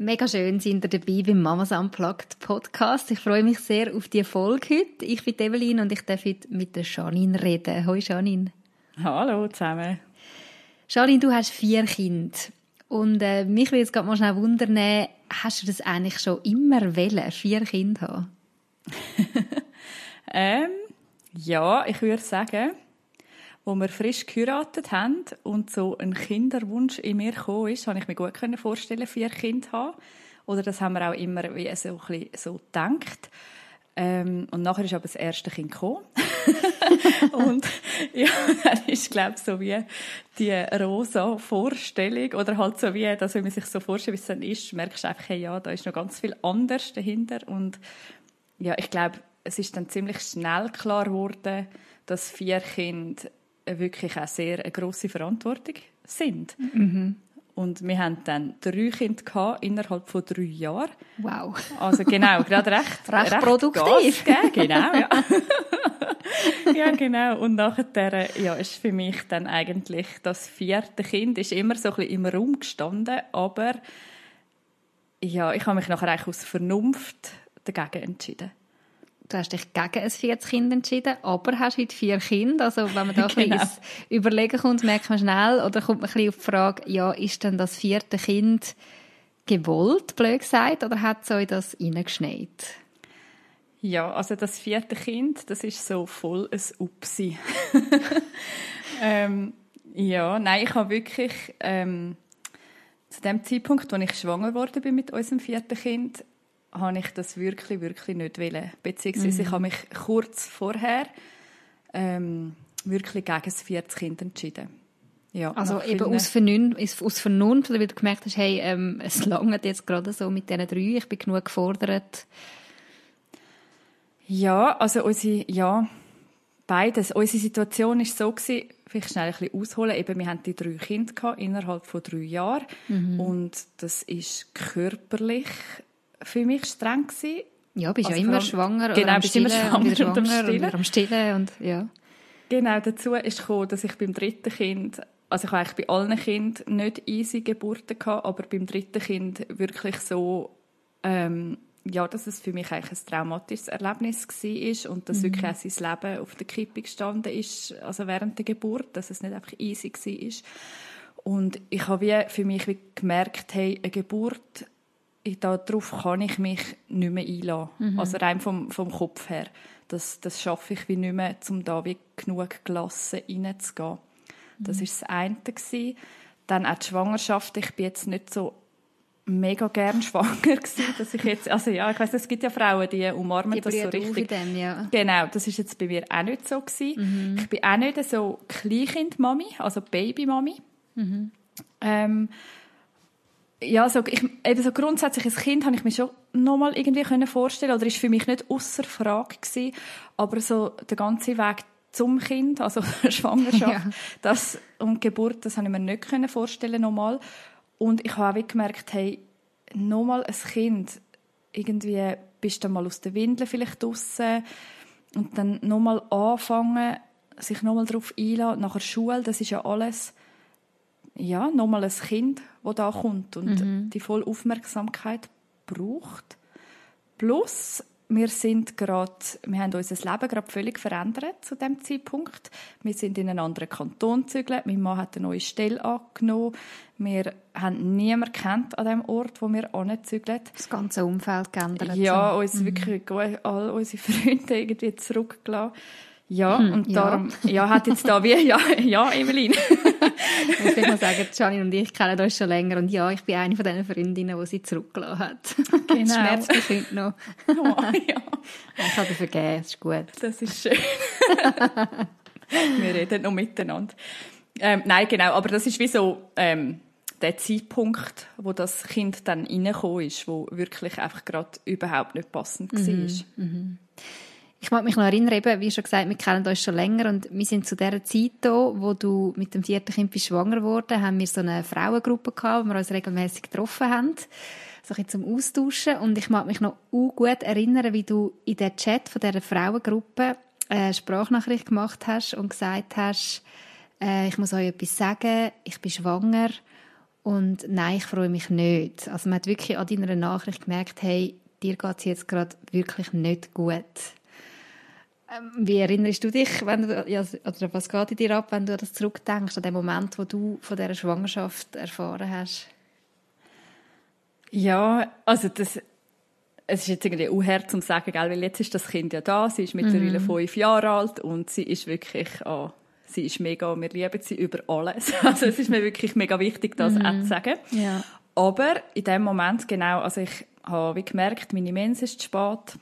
Mega schön sind ihr dabei beim Mamas Unplugged Podcast. Ich freue mich sehr auf die Folge heute. Ich bin Evelyn und ich darf heute mit der Janine reden. Hallo Janine. Hallo zusammen. Janine, du hast vier Kinder. Und äh, mich würde jetzt gerade mal schnell wundern, hast du das eigentlich schon immer wollen, vier Kinder haben? ähm, ja, ich würde sagen, wo wir frisch geheiratet haben und so ein Kinderwunsch in mir gekommen ist, habe ich mir gut vorstellen, vier Kinder haben. Oder das haben wir auch immer wie so, so gedacht. Ähm, und nachher ist aber das erste Kind gekommen. und ja, dann ist, glaube ich, so wie die rosa Vorstellung oder halt so wie, dass wenn man sich so vorstellt, wie es dann ist, merkst du einfach, hey, ja, da ist noch ganz viel anders dahinter. Und ja, ich glaube, es ist dann ziemlich schnell klar geworden, dass vier Kinder wirklich auch sehr eine grosse Verantwortung sind. Mhm. Und wir haben dann drei Kinder gehabt, innerhalb von drei Jahren. Wow. Also genau, gerade recht, recht, recht produktiv. Gas genau, ja. ja, genau. Und nachher ja, ist für mich dann eigentlich das vierte Kind ist immer so ein bisschen im Raum gestanden, aber ja, ich habe mich nachher eigentlich aus Vernunft dagegen entschieden du hast dich gegen ein viertes Kind entschieden, aber hast heute vier Kinder. Also wenn man da genau. ein bisschen überlegen kommt, merkt man schnell, oder kommt man ein bisschen auf die Frage, ja, ist denn das vierte Kind gewollt, blöd gesagt, oder hat es euch das reingeschneit? Ja, also das vierte Kind, das ist so voll ein Upsi. ähm, ja, nein, ich habe wirklich ähm, zu dem Zeitpunkt, als ich schwanger wurde bin mit unserem vierten Kind, habe ich das wirklich, wirklich nicht wollen. Beziehungsweise mhm. ich habe mich kurz vorher ähm, wirklich gegen das vierte Kind entschieden. Ja, also eben aus Vernunft, aus Vernunft, weil du gemerkt hast, hey, ähm, es langt jetzt gerade so mit diesen drei, ich bin genug gefordert. Ja, also unsere, ja, beides. Unsere Situation war so gewesen, vielleicht schnell ein bisschen ausholen, eben, wir hatten die drei Kinder gehabt, innerhalb von drei Jahren mhm. und das ist körperlich für mich streng gewesen. Ja, bist also ja immer schwanger genau, oder bist immer schwanger und, schwanger und am Stillen. am Stillen und, ja. Genau, dazu ist gekommen, dass ich beim dritten Kind, also ich habe eigentlich bei allen Kindern nicht easy Geburten gehabt, aber beim dritten Kind wirklich so, ähm, ja, dass es für mich eigentlich ein traumatisches Erlebnis war und dass mhm. wirklich auch sein Leben auf der Kippe gestanden ist, also während der Geburt, dass es nicht einfach easy war. Und ich habe wie für mich wie gemerkt, hey, eine Geburt darauf kann ich mich nicht mehr einlassen. Mhm. Also rein vom, vom Kopf her. Das, das schaffe ich wie nicht mehr, um da wie genug gelassen reinzugehen. Das war mhm. das eine. Gewesen. Dann auch die Schwangerschaft. Ich bin jetzt nicht so mega gern schwanger gewesen, dass ich jetzt, also ja, ich weiß, es gibt ja Frauen, die umarmen die das so richtig. Dem, ja. Genau, das ist jetzt bei mir auch nicht so gewesen. Mhm. Ich bin auch nicht so Kleinkind-Mami, also Baby-Mami. Mhm. Ähm, ja, so, ich, eben so grundsätzlich als Kind habe ich mir schon nochmal irgendwie können vorstellen oder ist für mich nicht außer Frage gewesen, aber so der ganze Weg zum Kind, also Schwangerschaft, ja. das und Geburt, das habe ich mir nicht können vorstellen nochmal. Und ich habe auch gemerkt, hey, nochmal ein Kind, irgendwie bist du mal aus der Windel vielleicht draussen und dann nochmal anfangen, sich nochmal darauf einladen, nach der Schule, das ist ja alles ja, nochmal ein Kind, das da kommt und mhm. die volle Aufmerksamkeit braucht. Plus, wir sind gerade, wir haben unser Leben gerade völlig verändert zu dem Zeitpunkt. Wir sind in einen anderen Kanton gezügelt. Mein Mann hat eine neue Stelle angenommen. Wir haben niemanden kennt an dem Ort, wo wir anzügeln. Das ganze Umfeld geändert. Ja, uns mhm. wirklich all unsere Freunde irgendwie zurückgelassen. Ja, hm, und darum, ja. ja, hat jetzt da wie, ja, ja, Evelyn. ich muss mal sagen, Janine und ich kennen uns schon länger und ja, ich bin eine von diesen Freundinnen, die sie zurückgelassen hat. Genau. Das schmerzt bestimmt noch. Oh, ja. Ich habe vergeben, das ist gut. Das ist schön. Wir reden noch miteinander. Ähm, nein, genau, aber das ist wie so, ähm, der Zeitpunkt, wo das Kind dann reingekommen ist, wo wirklich einfach gerade überhaupt nicht passend war. Mhm. Mhm. Ich mag mich noch erinnern, eben, wie schon gesagt, wir kennen uns schon länger und wir sind zu der Zeit da, wo du mit dem vierten Kind bist schwanger geworden, haben wir so eine Frauengruppe gehabt, wo wir uns regelmäßig getroffen haben, so ein zum Austauschen und ich mag mich noch gut erinnern, wie du in der Chat von dieser Frauengruppe eine Sprachnachricht gemacht hast und gesagt hast, äh, ich muss euch etwas sagen, ich bin schwanger und nein, ich freue mich nicht. Also man hat wirklich an deiner Nachricht gemerkt, hey, dir geht es jetzt gerade wirklich nicht gut. Ähm, wie erinnerst du dich, wenn du, ja, oder was geht in dir ab, wenn du das zurückdenkst, an den Moment, wo du von dieser Schwangerschaft erfahren hast? Ja, also das, es ist jetzt irgendwie unhart zu sagen, gell, weil jetzt ist das Kind ja da, sie ist mittlerweile mhm. fünf Jahre alt und sie ist wirklich, oh, sie ist mega, wir lieben sie über alles. Also es ist mir wirklich mega wichtig, das mhm. auch zu sagen. Ja. Aber in dem Moment, genau, also ich habe wie gemerkt, meine Mens ist zu spät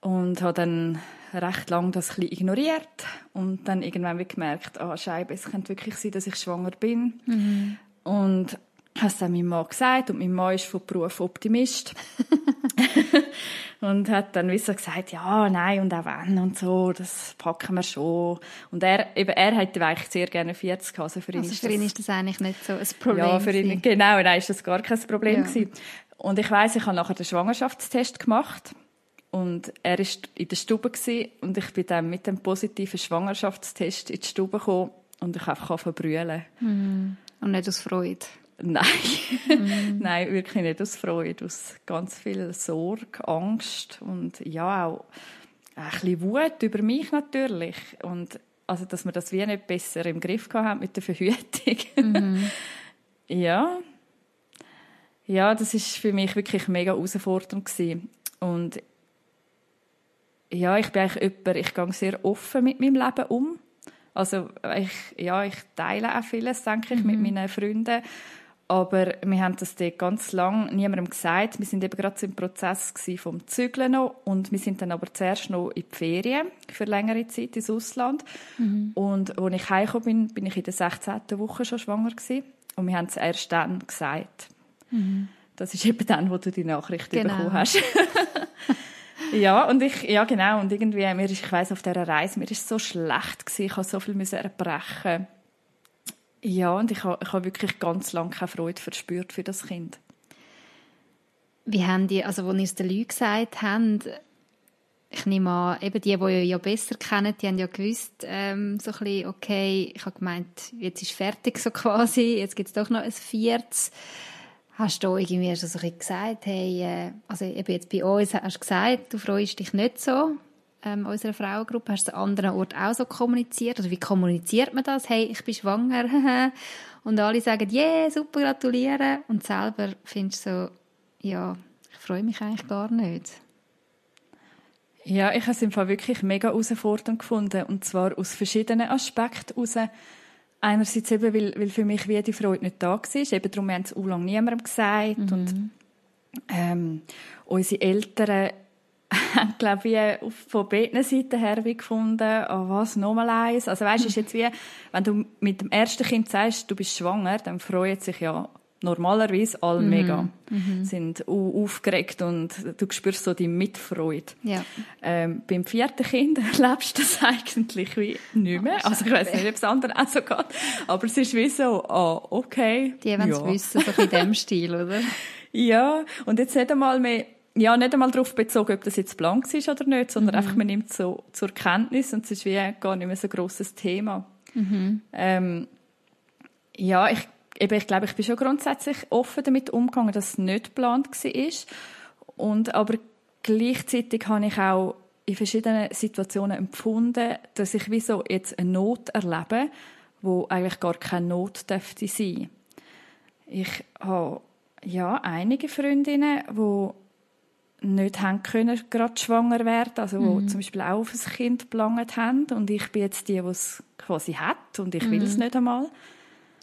und habe dann recht lange das ein ignoriert und dann irgendwann wie gemerkt, ah, Scheibe, es könnte wirklich sein, dass ich schwanger bin. Mhm. Und habe es dann meinem Mann gesagt und mein Mann ist von Beruf Optimist. und hat dann wie so gesagt, ja, nein, und auch wenn und so, das packen wir schon. Und er, eben, er hätte eigentlich sehr gerne 40 also für ihn also ist für ihn das, ist das eigentlich nicht so ein Problem Ja, für ihn, genau, nein, ist das gar kein Problem ja. gewesen. Und ich weiss, ich habe nachher den Schwangerschaftstest gemacht und er war in der Stube und ich bin dann mit dem positiven Schwangerschaftstest in die Stube gekommen und ich einfach verbrüllen. Mhm. Und nicht aus Freude? Nein, mhm. nein, wirklich nicht aus Freude, aus ganz viel Sorge, Angst und ja auch ein bisschen Wut über mich natürlich und also dass wir das wie nicht besser im Griff haben mit der Verhütung. Mhm. ja, ja, das ist für mich wirklich mega herausfordernd gewesen. und ja, ich bin eigentlich jemand, ich gehe sehr offen mit meinem Leben um. Also ich, ja, ich teile auch vieles, denke ich, mhm. mit meinen Freunden. Aber wir haben das dort ganz lang niemandem gesagt. Wir sind eben gerade im Prozess vom Zügeln noch und wir sind dann aber zuerst noch in die Ferien für längere Zeit ins Ausland. Mhm. Und als ich heimgekommen bin, bin ich in der 16. Woche schon schwanger gewesen. Und wir haben es erst dann gesagt. Mhm. Das ist eben dann, wo du die Nachricht genau. bekommen hast. ja, und ich, ja genau, und irgendwie, mir ist, ich weiss, auf dieser Reise, mir ist so schlecht gewesen, ich musste so viel erbrechen ja, und ich habe, ich habe wirklich ganz lange keine Freude verspürt für das Kind. Wie haben die, also als ihr es den Leuten gesagt habt, ich nehme an, eben die, die ihr ja besser kennen, die haben ja gewusst, ähm, so ein bisschen, okay, ich habe gemeint, jetzt ist fertig so quasi, jetzt gibt es doch noch ein viertes. Hast du irgendwie so ein gesagt, hey, äh, also eben jetzt bei uns hast du gesagt, du freust dich nicht so ähm, unserer Frauengruppe? Hast du es an anderen Orten auch so kommuniziert? Oder wie kommuniziert man das? Hey, ich bin schwanger. und alle sagen, yeah, super, gratulieren. Und selber findest du so, ja, ich freue mich eigentlich gar nicht. Ja, ich habe es im Fall wirklich mega herausfordernd gefunden. Und zwar aus verschiedenen Aspekten heraus. Einerseits eben, weil, weil für mich wie die Freude nicht da war. Eben darum haben es auch lange niemandem gesagt. Mhm. Und ähm, unsere Eltern haben, glaube ich, von beiden Seiten her gefunden, oh, was, nochmal eins. Also weißt, ist jetzt wie, wenn du mit dem ersten Kind sagst, du bist schwanger, dann freuen sich ja normalerweise alle mhm. mega. Mhm. Sind aufgeregt und du spürst so die Mitfreude. Ja. Ähm, beim vierten Kind erlebst du das eigentlich wie nicht mehr. Oh, also ich weiß nicht, ob es anderen auch so geht. Aber es ist wie so, ah, oh, okay. Die wollen es ja. wissen, so in dem Stil, oder? Ja, und jetzt nicht einmal mehr ja, nicht einmal darauf bezogen, ob das jetzt blank ist oder nicht, sondern mhm. einfach, man nimmt es so zur Kenntnis und es ist wie gar nicht mehr so ein grosses Thema. Mhm. Ähm, ja, ich, eben, ich glaube, ich bin schon grundsätzlich offen damit umgegangen, dass es nicht geplant war. Und, aber gleichzeitig habe ich auch in verschiedenen Situationen empfunden, dass ich wie so jetzt eine Not erlebe, wo eigentlich gar keine Not dürfte sein. Ich habe ja einige Freundinnen, die nicht haben können, gerade schwanger werden, also mhm. wo zum Beispiel auch auf ein Kind geplant haben und ich bin jetzt die, die es quasi hat und ich mhm. will es nicht einmal.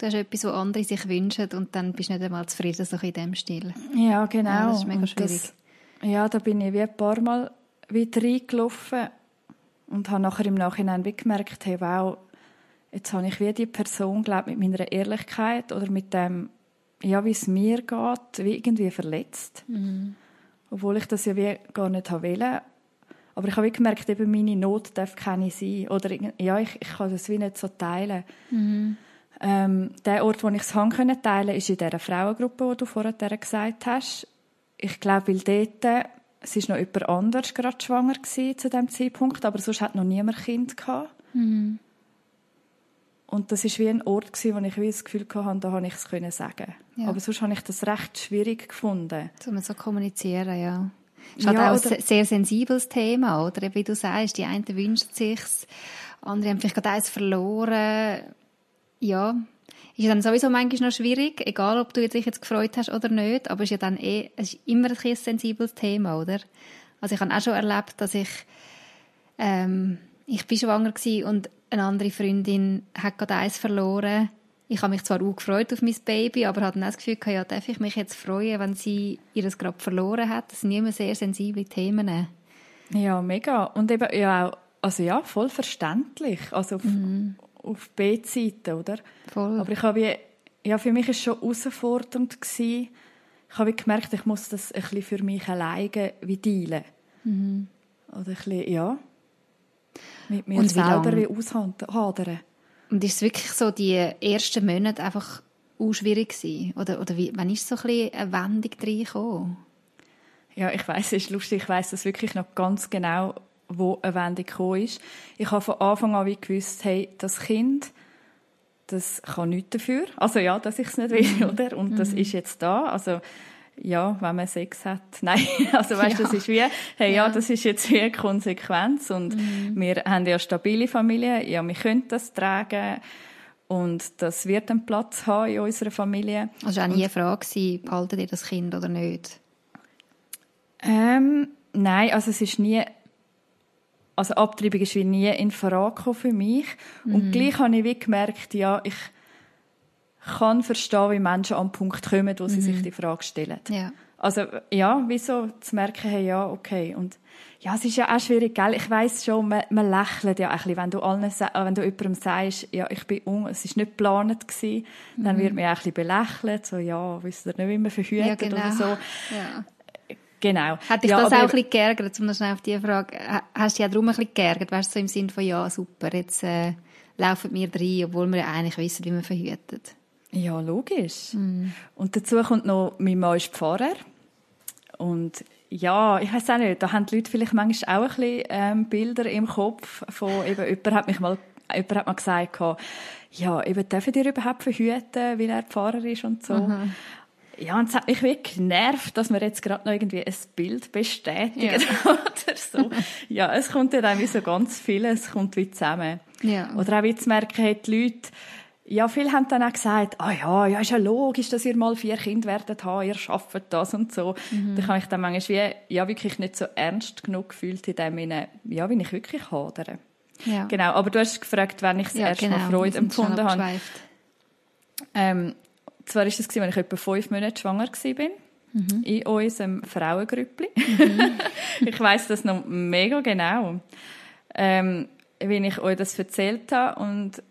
Du hast etwas, was andere sich wünschen und dann bist du nicht einmal zufrieden, so in dem Stil. Ja, genau. Ja, das ist mega schwierig. Das, ja, da bin ich wie ein paar Mal wieder reingelaufen und habe nachher im Nachhinein wie gemerkt, hey, wow, jetzt habe ich wie die Person, glaube mit meiner Ehrlichkeit oder mit dem, ja, wie es mir geht, wie irgendwie verletzt. Mhm obwohl ich das ja wie gar nicht wollte. Aber ich habe gemerkt, eben meine Not darf keine sein. Oder ja, ich, ich kann das wie nicht so teilen. Mhm. Ähm, der Ort, wo ich es teilen konnte, ist in dieser Frauengruppe, die du vorher gesagt hast. Ich glaube, weil dort, es ist noch jemand anders gerade schwanger gewesen zu dem Zeitpunkt, aber sonst hat noch niemand Kind gehabt. Mhm. Und das ist wie ein Ort gewesen, wo ich wie das Gefühl hatte, da habe ich es können sagen. Ja. Aber sonst habe ich das recht schwierig gefunden. Um so kommunizieren, ja. Ist halt ja, auch ein sehr sensibles Thema, oder? Wie du sagst, die einen wünschen sich andere haben vielleicht gerade eins verloren ja, ist dann sowieso manchmal noch schwierig, egal ob du dich jetzt gefreut hast oder nicht, aber es ist ja dann eh, es ist immer ein sensibles Thema, oder? Also ich habe auch schon erlebt, dass ich, ähm, ich bin schwanger gewesen und eine andere Freundin hat gerade eins verloren. Ich habe mich zwar auch gefreut auf mein Baby, aber hatte dann das Gefühl, ja, darf ich mich jetzt freuen, wenn sie ihres gerade verloren hat? Das sind immer sehr sensible Themen. Ja, mega. Und eben ja auch, also ja, voll verständlich. Also mhm auf B-Seite, oder? Voll. Aber ich habe ja, für mich war es schon herausfordernd. Gewesen. Ich habe gemerkt, ich muss das ein bisschen für mich alleine wie dealen. Mhm. Oder ein bisschen, ja, mit mir Und selber wie aushadern. Und ist es wirklich so, die ersten Monate einfach schwierig gewesen? Oder, oder wie, wann ist so ein bisschen eine Wendung reingekommen? Ja, ich weiß, es ist lustig, ich weiß das wirklich noch ganz genau, wo eine Wendung gekommen ist. Ich habe von Anfang an wie gewusst, hey, das Kind, das kann nichts dafür. Also ja, dass ich es nicht will, oder? Und das mhm. ist jetzt da. Also ja, wenn man Sex hat. Nein, also weißt, ja. das ist wie, hey, ja. ja. das ist jetzt wie eine Konsequenz und mhm. wir haben ja eine stabile Familie, ja, wir können das tragen und das wird einen Platz haben in unserer Familie. Also auch nie eine Frage behaltet ihr das Kind oder nicht? Ähm, nein, also es ist nie also Abtreibung ist wie nie in Frage für mich. Mhm. Und gleich habe ich wie gemerkt, ja, ich kann verstehen, wie Menschen an den Punkt kommen, wo sie mhm. sich die Frage stellen. Ja. Also, ja, wieso zu merken, hey, ja, okay. Und, ja, es ist ja auch schwierig, gell? Ich weiss schon, man, man lächelt ja ein bisschen, wenn du allen, wenn du jemandem sagst, ja, ich bin un, es ist nicht geplant gewesen, mhm. dann wird man auch ein bisschen belächelt, so, ja, wisst ihr nicht, wie man verhütet ja, genau. oder so. Ja. Genau. Hat dich ja, das auch ein bisschen geärgert, um noch schnell auf diese Frage, hast du dich auch darum ein bisschen geärgert, weißt du, so im Sinne von, ja, super, jetzt äh, laufen wir rein, obwohl wir ja eigentlich wissen, wie man verhütet. Ja, logisch. Mm. Und dazu kommt noch, mein Mann ist Pfarrer. Und ja, ich weiß auch nicht, da haben die Leute vielleicht manchmal auch ein bisschen ähm, Bilder im Kopf von, eben, jemand hat mich mal, jemand hat mal gesagt, ja, eben, dürfen ihr überhaupt verhüten, weil er Pfarrer ist und so. Mhm. Ja, und es hat mich wirklich genervt, dass man jetzt gerade noch irgendwie ein Bild bestätigt ja. oder so. ja, es kommt ja dann wie so ganz viel, es kommt wie zusammen. Ja. Oder auch wie zu merken, hey, die Leute, ja, viele haben dann auch gesagt, ah ja, ja, ist ja logisch, dass ihr mal vier Kinder werdet haben, ihr schafft das und so. Mhm. Da habe ich dann manchmal wie, ja, wirklich nicht so ernst genug gefühlt in dem Sinne, ja, wie ich wirklich hadere. Ja. Genau, aber du hast gefragt, wenn ich das ja, erste genau. Mal Freude empfunden habe. Ähm, zwar war es, als ich etwa fünf Monate schwanger war. Mhm. In unserem Frauengrüppli. Mhm. ich weiß das noch mega genau. Ähm, wie ich euch das erzählt habe und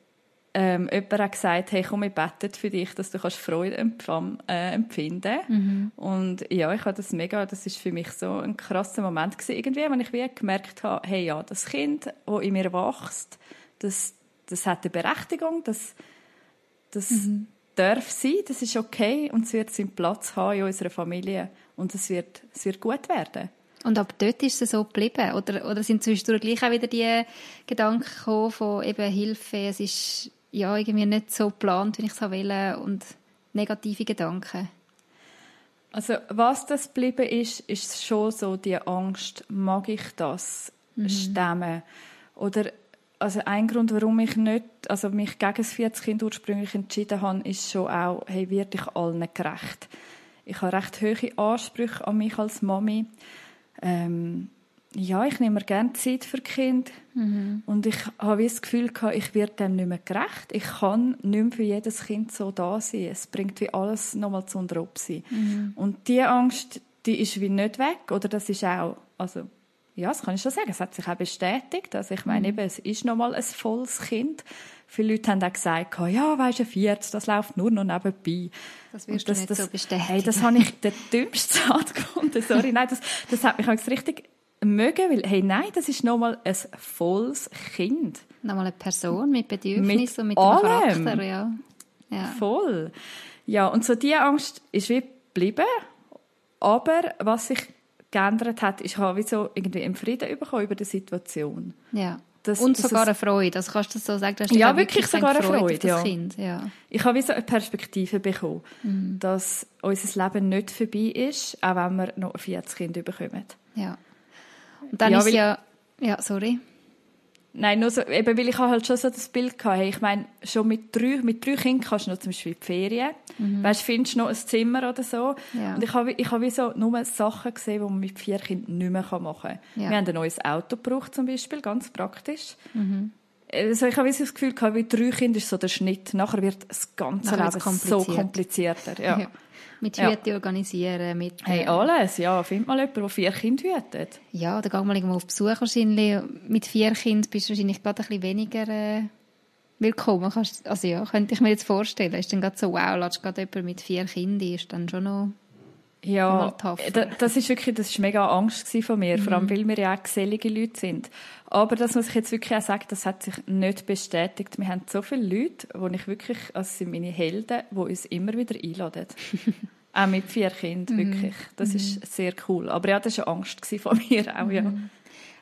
ähm, jemand hat gesagt, hey, komm, ich bete für dich, dass du kannst Freude empfam, äh, empfinden mhm. Und ja, ich habe das mega, das ist für mich so ein krasser Moment gewesen, irgendwie, wenn ich wie gemerkt habe, hey, ja, das Kind, das in mir wächst, das, das hat eine Berechtigung, das, das, mhm darf sein, das ist okay und es wird seinen Platz haben in unserer Familie und es wird, es wird gut werden. Und ab dort ist es so geblieben? Oder, oder sind zwischendurch gleich auch wieder die Gedanken gekommen von eben Hilfe, es ist ja irgendwie nicht so geplant, wie ich es will und negative Gedanken? Also was das geblieben ist, ist schon so die Angst, mag ich das mhm. stemmen? Oder also ein Grund, warum ich nicht, also mich gegen das 40 Kind ursprünglich entschieden habe, ist schon auch, hey, werde ich allen gerecht? Ich habe recht hohe Ansprüche an mich als Mami. Ähm, ja, ich nehme mir gerne Zeit für Kind mhm. und ich habe das Gefühl gehabt, ich werde dem nicht mehr gerecht. Ich kann nicht mehr für jedes Kind so da sein. Es bringt wie alles nochmal zu unter sein. Mhm. Und diese Angst, die ist wie nicht weg, oder das ist auch, also ja, das kann ich schon sagen. Es hat sich auch bestätigt. Also ich meine, mhm. eben, es ist noch mal ein volles Kind. Viele Leute haben auch gesagt, ja, weisst du, Vierz, das läuft nur noch nebenbei. Das wirst das, du nicht das, so bestätigen. Hey, das habe ich den dümmsten Satz gefunden. Sorry, nein, das, das hat mich auch richtig mögen, weil, hey, nein, das ist nochmal ein volles Kind. Nochmal eine Person mit Bedürfnissen Mit und mit allem. Charakter, ja. ja. Voll. Ja, und so diese Angst ist wie geblieben. Aber was sich geändert hat, ist, ich habe wie so irgendwie einen Frieden bekommen über die Situation. ja. Das- und das sogar eine Freude. Also kannst du das so sagen? Du hast Ja, wirklich dann sogar eine Freude, das ja. Kind. Ja. Ich habe wie so eine Perspektive bekommen, Mhm. dass unser Leben nicht vorbei ist, auch wenn wir noch 40 Kinder bekommen. ja. Und dann Ja, ist ja... Ja, sorry. Nein, nur so, eben, weil ich halt schon so das Bild hey, ich meine, schon mit drei, mit drei Kindern kannst du noch zum Beispiel die Ferien, weißt, findest du noch ein Zimmer oder so. Mhm. Ja. Und ich habe, ich habe so nur Sachen gesehen, die man mit vier Kindern nicht mehr machen kann. Ja. Wir haben ein neues Auto gebraucht zum Beispiel, ganz praktisch. Mhm. Also ich habe das Gefühl gehabt, wie drei Kinder ist so der Schnitt. Nachher wird das ganze Nachher Leben wird's so kompliziert. komplizierter. Ja. Ja. Mit Ja. Hüte organisieren, mit... Hey, äh, alles, ja. Find mal jemanden, der vier Kinder hütet. Ja, oder geh mal irgendwo auf Besuch wahrscheinlich. Mit vier Kindern bist du wahrscheinlich gerade ein bisschen weniger äh, willkommen. Kannst, also ja, könnte ich mir jetzt vorstellen. Ist dann gerade so, wow, lässt gerade jemand mit vier Kindern, ist dann schon noch... Ja, das ist wirklich, das ist mega Angst von mir, vor allem, weil wir ja auch gesellige Leute sind. Aber das muss ich jetzt wirklich auch sagen, das hat sich nicht bestätigt. Wir haben so viele Leute, wo ich wirklich, also sind meine Helden, die uns immer wieder einladen. auch mit vier Kindern, wirklich. Das ist sehr cool. Aber ja, das war Angst von mir auch, ja.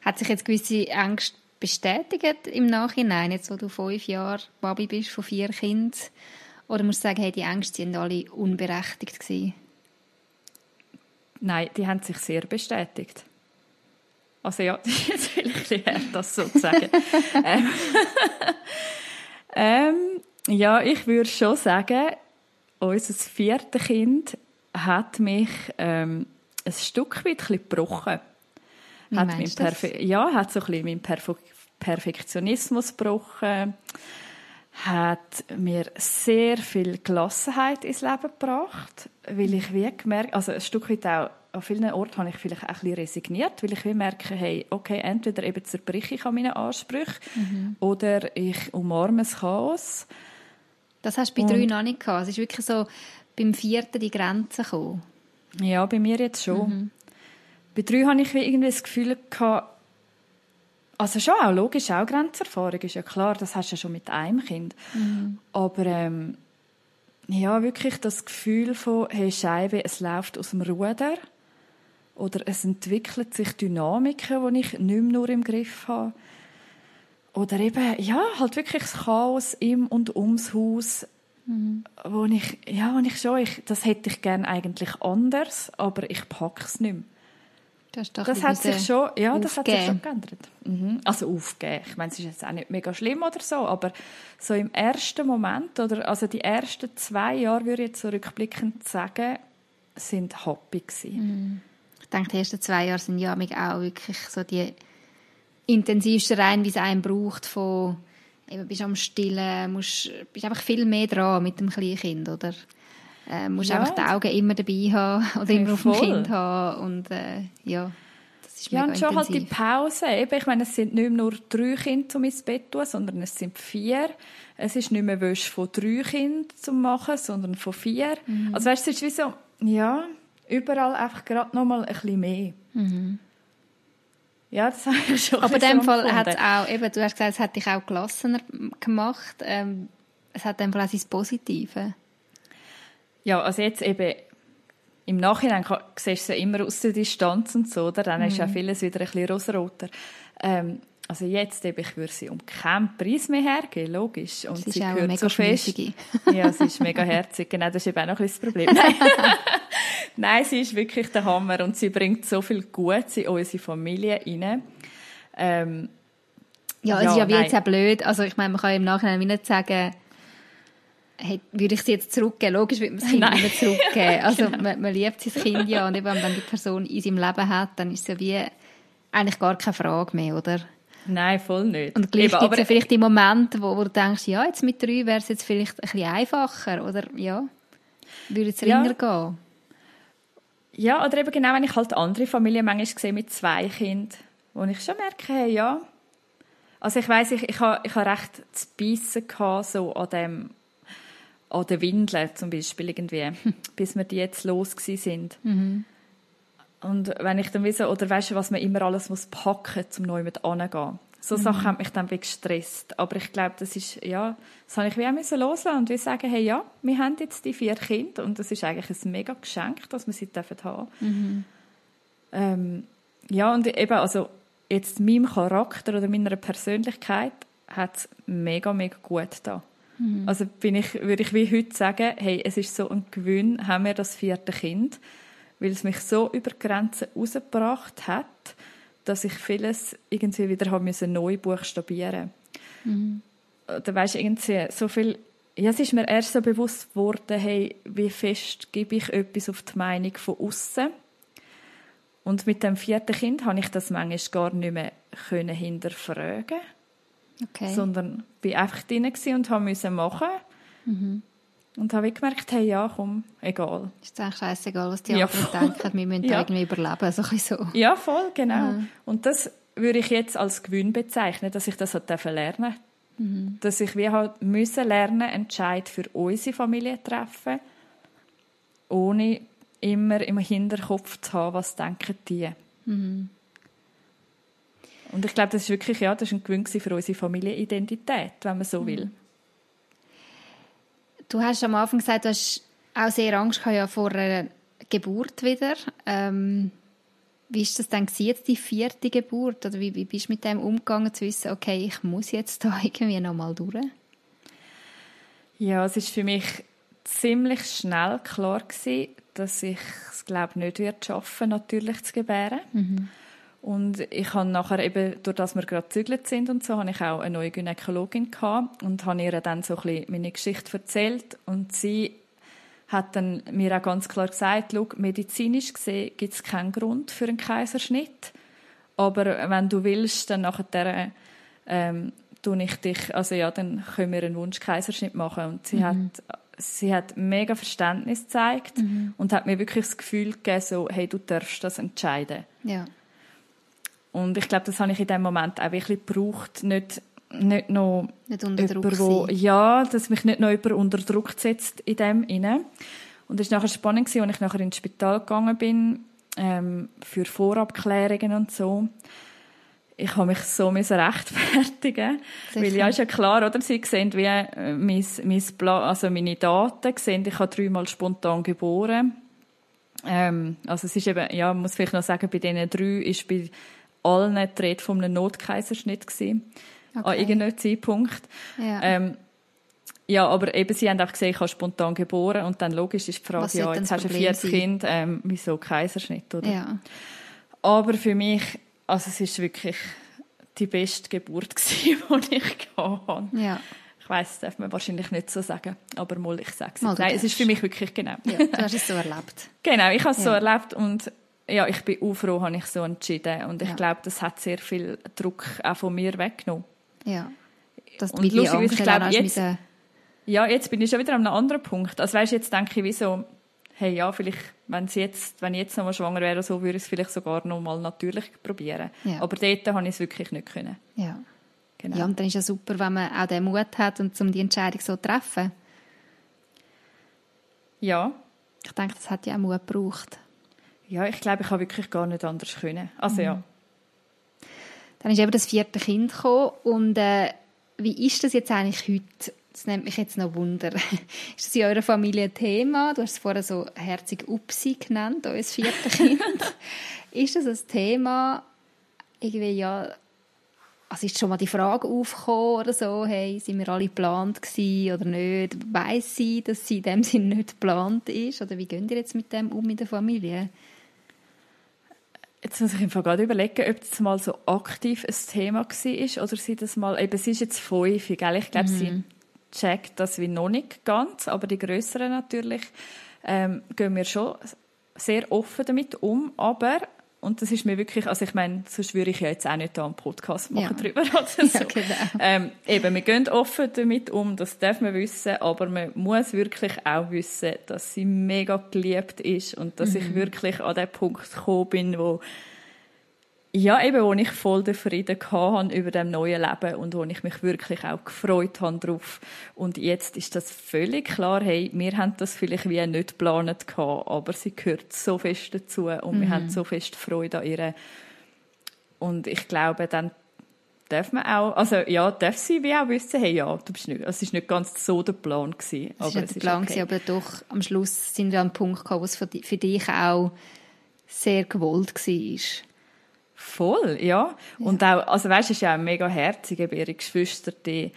Hat sich jetzt gewisse Ängste bestätigt im Nachhinein, jetzt wo du fünf Jahre Babi bist von vier Kindern? Oder musst du sagen, hey, die Ängste sind alle unberechtigt gewesen? Nein, die haben sich sehr bestätigt. Also ja, das ist jetzt vielleicht ein bisschen das so zu sagen. ähm, ähm, ja, ich würde schon sagen, unser viertes Kind hat mich ähm, ein Stück weit ein bisschen gebrochen. Wie Hat mein du das? Perfe ja, hat so ein bisschen meinen Perfe Perfektionismus gebrochen, hat mir sehr viel Gelassenheit ins Leben gebracht, weil ich wie gemerkt, also ein Stück weit auch, an vielen Orten habe ich vielleicht auch ein bisschen resigniert, weil ich wie merke, hey, okay, entweder eben zerbrich ich an meinen Ansprüchen Mhm. oder ich umarme das Chaos. Das hast du bei drei noch nicht gehabt. Es ist wirklich so beim vierten die Grenze gekommen. Ja, bei mir jetzt schon. Mhm. Bei drei hatte ich wie irgendwie das Gefühl gehabt, also schon auch logisch, auch Grenzerfahrung ist ja klar, das hast du ja schon mit einem Kind. Mhm. Aber ähm, ja, wirklich das Gefühl von, hey Scheibe, es läuft aus dem Ruder oder es entwickelt sich Dynamiken, die ich nicht mehr nur im Griff habe. Oder eben, ja, halt wirklich das Chaos im und ums Haus, wo ich, ja, wo ich schon, ich, das hätte ich gerne eigentlich anders, aber ich packe es nicht mehr. Das ein hat sich schon, ja, das hat sich schon geändert. Mhm. Also aufgeben. Ich meine, es ist jetzt auch nicht mega schlimm oder so, aber so im ersten Moment oder also die ersten zwei Jahre würde ich jetzt so rückblickend sagen, sind happy gewesen. Ich denke, die ersten zwei Jahre sind ja auch wirklich so die intensivsten Reihen, wie es einen braucht, von eben bist am Stillen, musst, bist einfach viel mehr dran mit dem Kleinkind, oder? Äh, musst Ja. einfach die Augen immer dabei haben oder immer auf dem voll. Kind haben und äh, ja, das ist Ja, und schon halt die intensiv. Pause. Eben, ich meine, es sind nicht nur drei Kinder zum ins Bett tun, sondern es sind vier. Es ist nicht mehr Wäsche von drei Kindern zu machen, sondern von vier. Mhm. Also weißt du, es ist wie so, ja, überall einfach gerade noch mal ein bisschen mehr. Ja, das habe ich schon Mhm. Aber in dem Fall hat es auch, eben, du hast gesagt, es hat dich auch gelassener gemacht. Ähm, es hat in dem Fall auch sein Positive. Ja, also jetzt eben im Nachhinein kann- siehst du ja immer aus der Distanz und so, oder? Dann ist Mhm. ja vieles wieder ein bisschen rosaroter. Ähm, also jetzt eben, ich würde sie um keinen Preis mehr hergeben, logisch. Und Sie ist sie auch eine gehört mega so fest. Ja, sie ist mega herzig. Genau, das ist eben auch noch ein bisschen das Problem. Nein, sie ist wirklich der Hammer und sie bringt so viel Gutes in unsere Familie rein. Ähm, Ja, es Ja, ist ja wie nein. jetzt auch blöd. Also ich meine, man kann im Nachhinein nicht sagen, hey, würde ich sie jetzt zurückgeben? Logisch würde man das Kind Nein. nicht zurückgeben. Also Genau. man, man liebt sein Kind ja und eben, wenn die Person in seinem Leben hat, dann ist es ja wie eigentlich gar keine Frage mehr, oder? nein, voll nicht. Und gleich gibt es ja vielleicht die Momente, wo, wo du denkst, ja, jetzt mit drei wäre es jetzt vielleicht ein bisschen einfacher, oder ja, würde es Ja. gehen. Ja, oder eben genau, wenn ich halt andere Familien manchmal sehe mit zwei Kindern, wo ich schon merke, hey, ja. Also ich weiss, ich, ich habe ich ha recht zu beißen so an dem, an den Windeln zum Beispiel irgendwie, bis wir die jetzt los sind. Und wenn ich dann wisse, oder weißt du, was man immer alles muss packen, um neu mit anzugehen. So mhm. Sachen haben mich dann gestresst. Aber ich glaube, das ist, ja, das habe ich wie auch müssen loslassen und wie sagen, hey, ja, wir haben jetzt die vier Kinder und das ist eigentlich ein mega Geschenk, dass wir sie dürfen haben. Mhm. Ähm, ja, und eben, also, jetzt meinem Charakter oder meiner Persönlichkeit hat es mega, mega gut da. Mhm. Also bin ich, würde ich wie heute sagen, hey, es ist so ein Gewinn, haben wir das vierte Kind, weil es mich so über Grenzen rausgebracht hat, dass ich vieles irgendwie wieder haben müssen neu buchstabieren. Mhm. Da weißt irgendwie so viel. Ja, es ist mir erst so bewusst geworden, hey, wie fest gebe ich etwas auf die Meinung von außen. Und mit dem vierten Kind habe ich das manchmal gar nicht mehr können hinterfragen. Okay. Sondern bin einfach drin und habe müssen machen. Mhm. Und habe gemerkt, hey, ja, komm, egal. Ist eigentlich scheißegal, was die ja, anderen voll. denken. Wir müssen ja. irgendwie überleben, so so. Ja, voll, genau. Ja. Und das würde ich jetzt als Gewinn bezeichnen, dass ich das halt lernen mhm. Dass ich wie halt müssen lernen, Entscheid für unsere Familie treffen, ohne immer im Hinterkopf zu haben, was denken die. Mhm. Und ich glaube, das ist wirklich ja, das ist ein Gewinn für unsere Familienidentität, wenn man so mhm. will. Du hast am Anfang gesagt, du hast auch sehr Angst gehabt, ja, vor einer Geburt wieder. Ähm, wie ist das dann jetzt die vierte Geburt? Oder wie, wie bist du mit dem umgegangen, zu wissen, okay, ich muss jetzt da irgendwie nochmal durch? Ja, es ist für mich ziemlich schnell klar gewesen, dass ich es glaube nicht wird schaffen, natürlich zu gebären. Mhm. Und ich habe nachher eben, durch das wir gerade gezügelt sind und so, habe ich auch eine neue Gynäkologin gehabt und habe ihr dann so ein bisschen meine Geschichte erzählt und sie hat dann mir auch ganz klar gesagt, schau, medizinisch gesehen gibt es keinen Grund für einen Kaiserschnitt, aber wenn du willst, dann nachher ähm, tue ich dich, also ja, dann können wir einen Wunschkaiserschnitt machen und sie mhm. hat sie hat mega Verständnis gezeigt mhm. und hat mir wirklich das Gefühl gegeben, so, hey, du darfst das entscheiden. Ja. Und ich glaube, das habe ich in dem Moment auch wirklich gebraucht, nicht, nicht noch nicht unter Druck jemand, wo, ja, dass mich nicht noch jemand unter Druck setzt in dem inne. Und es war nachher spannend, als ich nachher ins Spital gegangen bin, ähm, für Vorabklärungen und so. Ich habe mich so rechtfertigen Sicher. Weil ja, ist ja klar, oder? Sie sehen, wie äh, mein, mein also meine Daten sehen, ich habe dreimal spontan geboren. Ähm, also es ist eben, ja, muss vielleicht noch sagen, bei diesen drei ist bei allen die Rede von einem Notkaiserschnitt gewesen. Okay. An irgendeinem Zeitpunkt. Ja. Ähm, ja, aber eben, sie haben auch gesehen, ich habe spontan geboren und dann logisch ist die Frage, Was ja, jetzt hast du ein viertes Kind, ähm, wieso Kaiserschnitt, oder? Ja. Aber für mich, also es ist wirklich die beste Geburt gewesen, die ich habe. Ja. Ich weiss, das darf man wahrscheinlich nicht so sagen, aber mal, ich sage es. Nein, es ist für mich wirklich genau. Ja, du hast es so erlebt. genau, ich habe es ja. so erlebt und ja, ich bin auch froh, habe ich so entschieden. Und ich ja. glaube, das hat sehr viel Druck auch von mir weggenommen. Ja. Das und lustig, ich glaube, jetzt, ja, jetzt bin ich schon wieder an einem anderen Punkt. Also weißt, jetzt denke ich wie so, hey, ja, vielleicht, wenn jetzt, wenn ich jetzt nochmal schwanger wäre, so würde ich es vielleicht sogar noch mal natürlich probieren. Ja. Aber dort habe ich es wirklich nicht können. Ja. Genau. Ja, und dann ist es ja super, wenn man auch den Mut hat und um die Entscheidung so zu treffen. Ja. Ich denke, das hat ja auch Mut gebraucht. Ja, ich glaube, ich habe wirklich gar nicht anders können. Also mhm. ja. Dann ist eben das vierte Kind gekommen und äh, wie ist das jetzt eigentlich heute? Das nimmt mich jetzt noch Wunder. ist das in eurer Familie ein Thema? Du hast es vorher so herzig Upsi genannt, euer vierte Kind. ist das ein Thema? Irgendwie ja, also ist schon mal die Frage aufgekommen oder so, hey, sind wir alle geplant oder nicht? Weiss sie, dass sie in dem Sinne nicht geplant ist? Oder wie gehen ihr jetzt mit dem um in der Familie? Jetzt muss ich einfach gerade überlegen, ob das mal so aktiv ein Thema war oder sie das mal, eben, sie ist jetzt fünf, gell? ich glaube, mhm. sie checkt das wie noch nicht ganz, aber die Größeren natürlich, ähm, gehen wir schon sehr offen damit um, aber und das ist mir wirklich, also ich meine, sonst würde ich ja jetzt auch nicht da einen Podcast machen ja. drüber. Also so. ja, genau. ähm, eben, wir gehen offen damit um, das darf man wissen, aber man muss wirklich auch wissen, dass sie mega geliebt ist und dass mhm. ich wirklich an den Punkt gekommen bin, wo ja, eben, wo ich voll den Frieden hatte über dem neuen Leben und wo ich mich wirklich auch gefreut habe drauf. Und jetzt ist das völlig klar, hey, wir haben das vielleicht wie nicht geplant gehabt, aber sie gehört so fest dazu und mhm. wir haben so fest Freude an ihr. Und ich glaube, dann darf man auch, also ja, darf sie wie auch wissen, hey, ja, du bist nicht, es ist nicht ganz so der Plan gewesen. Es aber ist der Plan okay. gewesen, aber doch, am Schluss sind wir an einem Punkt gekommen, wo es für dich auch sehr gewollt war. Voll, ja. Und auch, also weißt, es ist ja auch mega herzig, eben ihre Geschwister, die,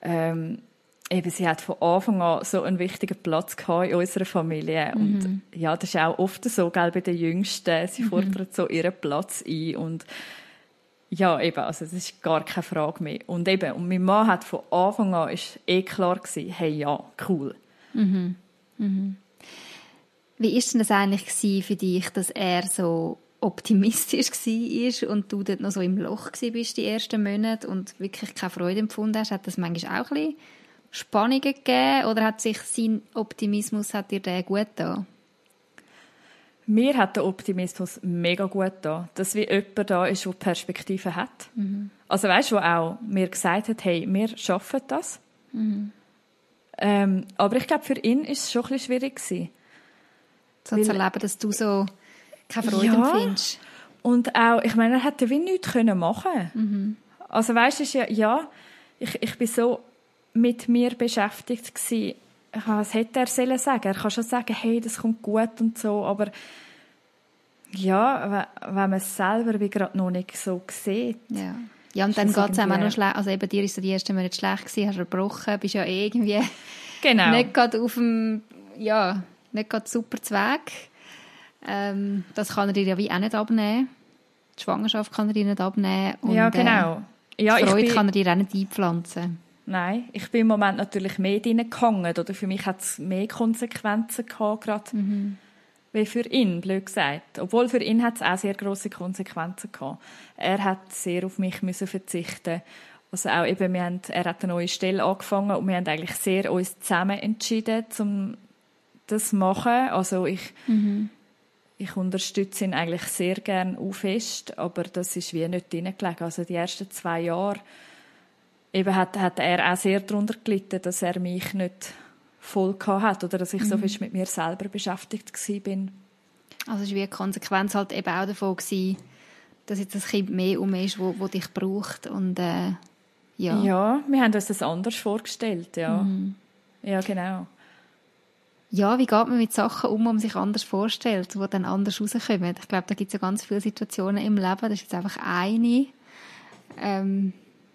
ähm, eben, sie hat von Anfang an so einen wichtigen Platz gehabt in unserer Familie. Mhm. Und ja, das ist auch oft so, gell, bei den Jüngsten. Sie mhm. fordern so ihren Platz ein und ja, eben, also das ist gar keine Frage mehr. Und eben, und mein Mann hat von Anfang an ist eh klar gewesen, hey, ja, cool. Mhm. Mhm. Wie ist denn das eigentlich für dich, dass er so optimistisch war und du dort noch so im Loch bist die ersten Monate und wirklich keine Freude empfunden hast, hat das manchmal auch ein bisschen Spannungen gegeben oder hat sich sein Optimismus hat dir der gut da? Mir hat der Optimismus mega gut da, dass wie jemand da ist, der Perspektive hat. Mhm. Also weißt du, auch mir gesagt hat, hey, wir schaffen das. Mhm. Ähm, aber ich glaube, für ihn ist es schon ein bisschen schwierig gewesen. So zu erleben, dass du so keine Freude ja. empfindest. Und auch, ich meine, er hätte wie nichts können machen mhm. Also weißt du, ja, ja, ich, ich bin so mit mir beschäftigt gewesen. Was hätte er sollen sagen? Er kann schon sagen, hey, das kommt gut und so, aber ja, wenn man es selber wie gerade noch nicht so sieht. Ja. Ja, und dann geht es einem auch noch schlecht. Also eben dir ist die erste Monate schlecht gewesen, hast verbrochen, bist ja irgendwie genau. nicht gerade auf dem, ja, nicht gerade super Zweig. Ähm, das kann er dir ja wie auch nicht abnehmen. Die Schwangerschaft kann er dir nicht abnehmen. Und, ja, genau. Ja, die Freude bin... kann er dir auch nicht einpflanzen. Nein, ich bin im Moment natürlich mehr drin gehangen. Oder für mich hat es mehr Konsequenzen gehabt, gerade mhm. wie für ihn, blöd gesagt. Obwohl für ihn hat es auch sehr große Konsequenzen gehabt. Er hat sehr auf mich müssen verzichten. Also auch eben, wir haben, er hat eine neue Stelle angefangen und wir haben eigentlich sehr uns zusammen entschieden, um das zu machen. Also ich mhm ich unterstütze ihn eigentlich sehr gern auch fest, aber das ist wie nicht drin gelegen. Also die ersten zwei Jahre eben hat, hat er auch sehr darunter gelitten, dass er mich nicht voll hat oder dass ich mhm. so viel mit mir selber beschäftigt bin. Also es war wie eine Konsequenz halt eben auch davon gewesen, dass jetzt das Kind mehr um ist, wo, wo dich braucht und äh, ja. Ja, wir haben uns das anders vorgestellt, ja. Mhm. Ja, genau. Ja, wie geht man mit Sachen um, die man sich anders vorstellt, die dann anders rauskommen? Ich glaube, da gibt es ja ganz viele Situationen im Leben. Das ist jetzt einfach eine. Ähm,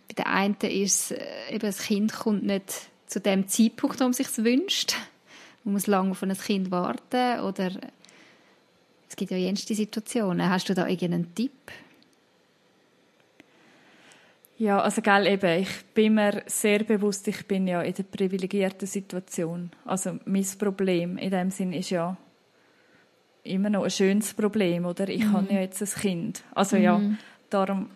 bei der einen ist äh, eben, das Kind kommt nicht zu dem Zeitpunkt, wo man sich wünscht. Man muss lange auf ein Kind warten oder es gibt ja jenste Situationen. Hast du da irgendeinen Tipp? Ja, also gell, eben, ich bin mir sehr bewusst, ich bin ja in der privilegierten Situation. Also mein Problem in dem Sinn ist ja immer noch ein schönes Problem, oder? Ich mhm. habe ja jetzt ein Kind. Also mhm. ja, darum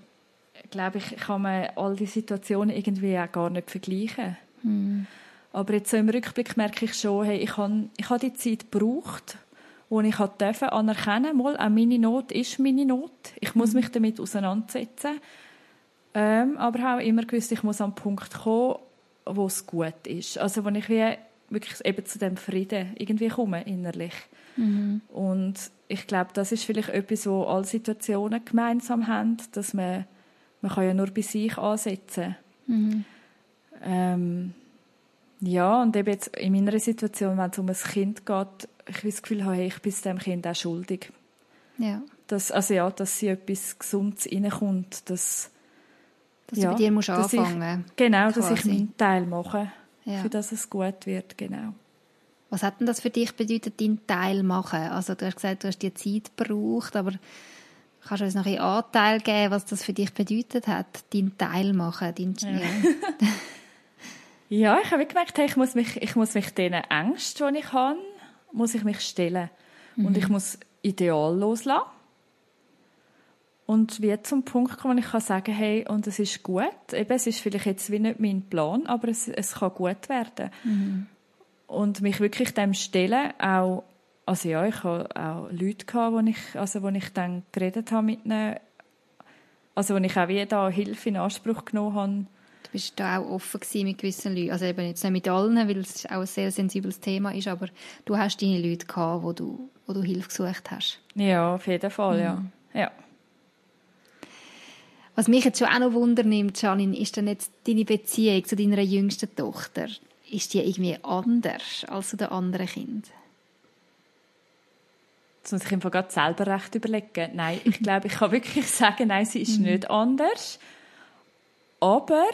glaube ich, kann man all die Situationen irgendwie auch gar nicht vergleichen. Mhm. Aber jetzt so im Rückblick merke ich schon, hey, ich habe, ich habe die Zeit gebraucht, wo ich anerkennen, mal, auch meine Not ist meine Not. Ich muss mhm. mich damit auseinandersetzen. Ähm, aber habe auch immer gewusst, ich muss an den Punkt kommen, wo es gut ist. Also wo ich wie wirklich eben zu dem Frieden irgendwie komme, innerlich. Mhm. Und ich glaube, das ist vielleicht etwas, wo alle Situationen gemeinsam haben, dass man, man kann ja nur bei sich ansetzen. Mhm. Ähm, ja, und eben jetzt in meiner Situation, wenn es um ein Kind geht, ich das Gefühl habe, hey, ich bin dem Kind auch schuldig. Ja. Dass, also ja, dass sie etwas Gesundes reinkommt, dass dass ja, du bei dir musst anfangen ich, Genau, quasi. dass ich meinen Teil mache, ja. für dass es gut wird, genau. Was hat denn das für dich bedeutet, deinen Teil machen? Also du hast gesagt, du hast die Zeit gebraucht, aber kannst du uns noch einen Anteil geben, was das für dich bedeutet hat, deinen Teil machen? Dein, ja. Ja. ja. ich habe gemerkt, ich muss mich, ich muss mich diesen Ängsten, die ich habe, muss ich mich stellen. Mhm. Und ich muss Ideal loslassen. Und wie zum Punkt kommen, ich kann sagen, hey, und es ist gut. Eben, es ist vielleicht jetzt wie nicht mein Plan, aber es, es kann gut werden. Mhm. Und mich wirklich dem stellen, auch, also ja, ich habe auch Leute gehabt, wo ich, also wo ich dann geredet habe mit ihnen, also wo ich auch wie da Hilfe in Anspruch genommen habe. Du bist da auch offen mit gewissen Leuten, also eben jetzt nicht mit allen, weil es auch ein sehr sensibles Thema ist, aber du hast deine Leute gehabt, wo du, wo du Hilfe gesucht hast. Ja, auf jeden Fall, mhm. ja. ja. Was mich jetzt schon auch noch wundernimmt, Janine, ist dann jetzt deine Beziehung zu deiner jüngsten Tochter. Ist die irgendwie anders als zu den anderen Kindern? Das muss ich einfach gerade selber recht überlegen. Nein, ich glaube, ich kann wirklich sagen, nein, sie ist mhm. nicht anders. Aber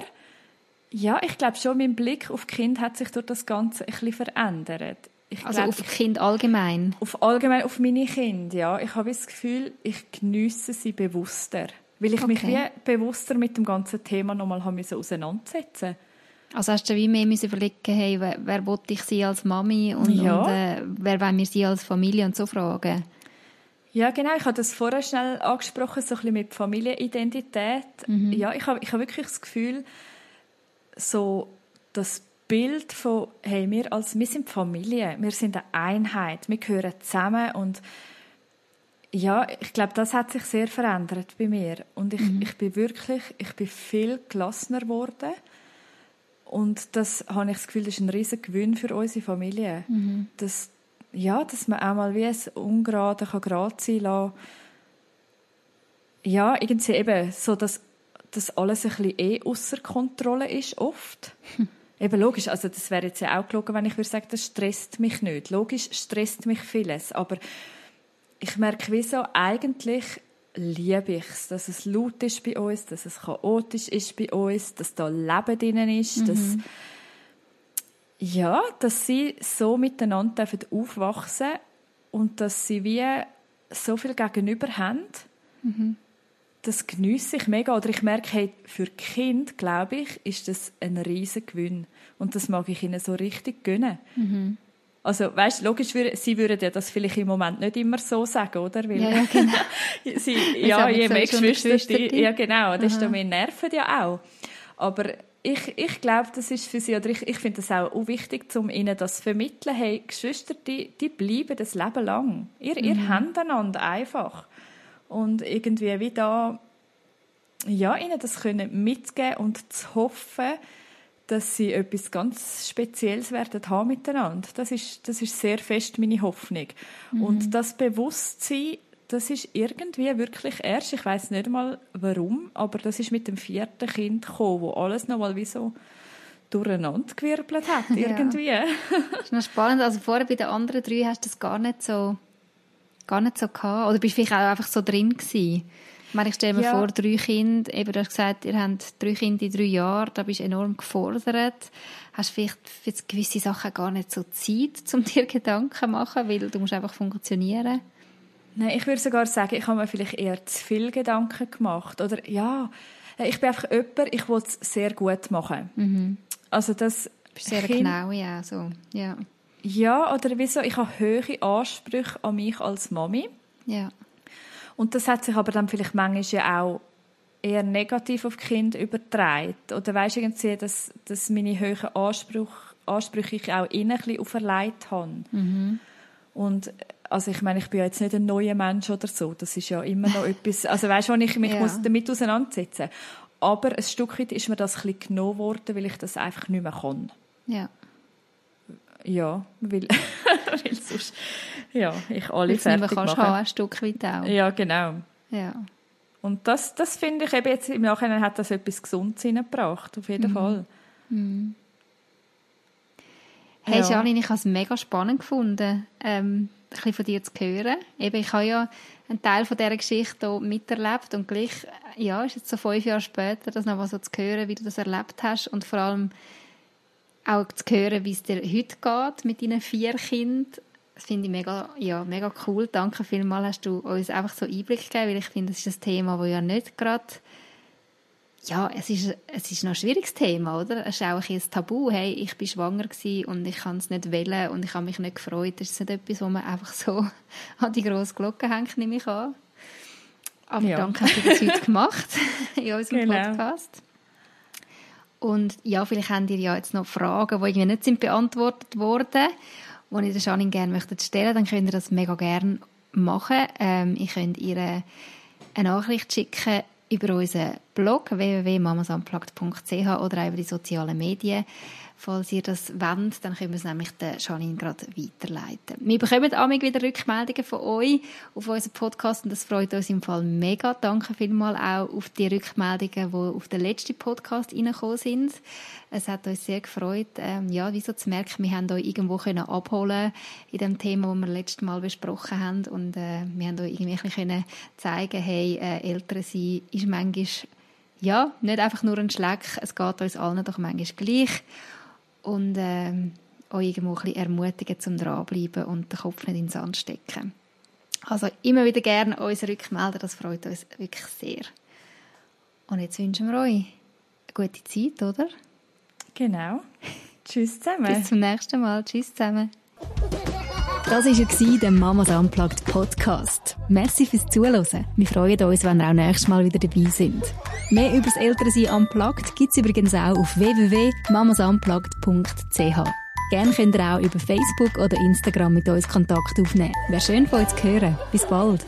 ja, ich glaube schon, mein Blick auf Kind hat sich durch das Ganze ein bisschen verändert. Ich also glaub, auf Kind allgemein? Auf allgemein, auf meine Kinder, ja. Ich habe das Gefühl, ich geniesse sie bewusster. Weil ich okay. mich wie bewusster mit dem ganzen Thema nochmal auseinandersetzen musste. Also hast du wie mehr müssen überlegen, hey, wer, wer will ich sie als Mami und, ja. und äh, wer wollen wir sie als Familie und so fragen? Ja, genau. Ich habe das vorher schnell angesprochen, so ein bisschen mit Familienidentität. Mhm. Ja, ich habe, ich habe wirklich das Gefühl, so das Bild von, hey, wir als, wir sind Familie, wir sind eine Einheit, wir gehören zusammen und ja, ich glaube, das hat sich sehr verändert bei mir und ich, mhm. ich bin wirklich, ich bin viel gelassener geworden und das habe ich das Gefühl, das ist ein riesiger Gewinn für unsere Familie. Mhm. Dass, ja, dass man auch mal wie ein Ungerade kann gerade sein lassen. Ja, irgendwie eben so, dass, dass alles ein bisschen eh außer Kontrolle ist, oft. Hm. Eben logisch, also das wäre jetzt ja auch gelogen, wenn ich würde sagen, das stresst mich nicht. Logisch stresst mich vieles, aber ich merke, wieso eigentlich liebe ich es, dass es laut ist bei uns, dass es chaotisch ist bei uns, dass da Leben drin ist, mhm. dass ja, dass sie so miteinander aufwachsen und dass sie wie so viel gegenüber haben. Mhm. Das genieße ich mega. Oder ich merke, hey, für Kind, glaube ich, ist das ein riesiger Gewinn. Und das mag ich ihnen so richtig gönnen. Mhm. Also, weißt, logisch, sie würden ja das vielleicht im Moment nicht immer so sagen, oder? Weil ja, genau. sie, ja, je mehr Geschwister, die, ja, genau, desto mehr nerven ja auch. Aber ich, ich glaube, das ist für sie, oder ich, ich finde das auch wichtig, um ihnen das zu vermitteln, hey, Geschwister, die, die bleiben das Leben lang. Ihr, mhm. ihr habt einander einfach. Und irgendwie wie da, ja, ihnen das können mitgeben und zu hoffen, dass sie etwas ganz Spezielles werden haben miteinander. Das ist, das ist sehr fest meine Hoffnung. Mhm. Und das Bewusstsein, das ist irgendwie wirklich erst, ich weiß nicht mal warum, aber das ist mit dem vierten Kind gekommen, wo alles noch mal wie so durcheinander gewirbelt hat, irgendwie. Ja. das ist noch spannend. Also vorher bei den anderen drei hast du das gar nicht so, gar nicht so gehabt. Oder bist du vielleicht auch einfach so drin gewesen? Ich stelle mir ja. vor, drei Kinder, eben, du hast gesagt, ihr habt drei Kinder in drei Jahren, da bist du enorm gefordert. Hast vielleicht für gewisse Sachen gar nicht so Zeit, um dir Gedanken zu machen, weil du musst einfach funktionieren. Nein, ich würde sogar sagen, ich habe mir vielleicht eher zu viel Gedanken gemacht. Oder ja, ich bin einfach jemand, ich will es sehr gut machen. Mhm. Also das... Du bist sehr kind, genau, ja, so, ja. Ja, oder wieso, ich habe hohe Ansprüche an mich als Mami. Ja. Und das hat sich aber dann vielleicht manchmal ja auch eher negativ auf die Kinder übertragen. Oder weisst irgendwie, dass, dass meine hohen Ansprüche, Ansprüche ich auch ihnen ein bisschen auferlegt habe. Mhm. Und also ich meine, ich bin ja jetzt nicht ein neuer Mensch oder so. Das ist ja immer noch etwas, also weißt du, ich mich ja. muss damit auseinandersetzen. Aber ein Stück weit ist mir das ein bisschen genommen worden, weil ich das einfach nicht mehr kann. Ja. Ja, weil, weil sonst, ja, ich alle Jetzt fertig machen. Haben, ein Stück weit auch. Ja, genau. Ja. Und das, das finde ich eben jetzt im Nachhinein hat das etwas Gesundes hineingebracht, auf jeden mhm. Fall. Mhm. Hey ja. Janine, ich habe es mega spannend gefunden, ähm, ein bisschen von dir zu hören. Eben, ich habe ja einen Teil von dieser Geschichte hier miterlebt und gleich, ja, ist jetzt so fünf Jahre später, das noch mal so zu hören, wie du das erlebt hast und vor allem auch zu hören, wie es dir heute geht mit deinen vier Kindern. Das finde ich mega, ja, mega cool. Danke vielmals, hast du uns einfach so Einblick gegeben, weil ich finde, das ist ein Thema, das ja nicht gerade ja, es ist, es ist noch ein schwieriges Thema, oder? Es ist auch ein, ein Tabu. Hey, ich bin schwanger und ich kann es nicht wählen und ich habe mich nicht gefreut. Das ist nicht etwas, wo man einfach so an die grosse Glocke hängt, nehme ich an. Aber ja. danke, dass du das heute gemacht in unserem genau. Podcast. Und ja, vielleicht habt ihr ja jetzt noch Fragen, die irgendwie nicht sind beantwortet wurden, die ihr der Janine gerne möchtet stellen, dann könnt ihr das mega gerne machen. Ähm, ihr könnt ihr eine Nachricht schicken über unseren Blog www.mamasunplugged.ch oder auch über die sozialen Medien. Falls ihr das wollt, dann können wir es nämlich der Janine gerade weiterleiten. Wir bekommen amig wieder Rückmeldungen von euch auf unseren Podcast und das freut uns im Fall mega. Danke vielmals auch auf die Rückmeldungen, die auf den letzten Podcast reingekommen sind. Es hat uns sehr gefreut, ähm, ja, wieso zu merken, wir haben euch irgendwo können abholen in dem Thema, das wir letztes Mal besprochen haben und äh, wir haben euch irgendwie können zeigen, hey, äh, Eltern sein ist manchmal ja, nicht einfach nur ein Schleck, es geht uns allen doch manchmal gleich und ähm, euch irgendwo ein bisschen ermutigen zum dranbleiben und den Kopf nicht in den Sand stecken. Also immer wieder gerne uns rückmelden, das freut uns wirklich sehr. Und jetzt wünschen wir euch eine gute Zeit, oder? Genau. Tschüss zusammen. Bis zum nächsten Mal. Tschüss zusammen. Das war der Mamas Unplugged Podcast. Merci fürs Zuhören. Wir freuen uns, wenn ihr auch nächstes Mal wieder dabei sind. Mehr über das Elternsein Unplugged gibt es übrigens auch auf www.mamasunplugged.ch. Gerne könnt ihr auch über Facebook oder Instagram mit uns Kontakt aufnehmen. Wäre schön von euch zu hören. Bis bald.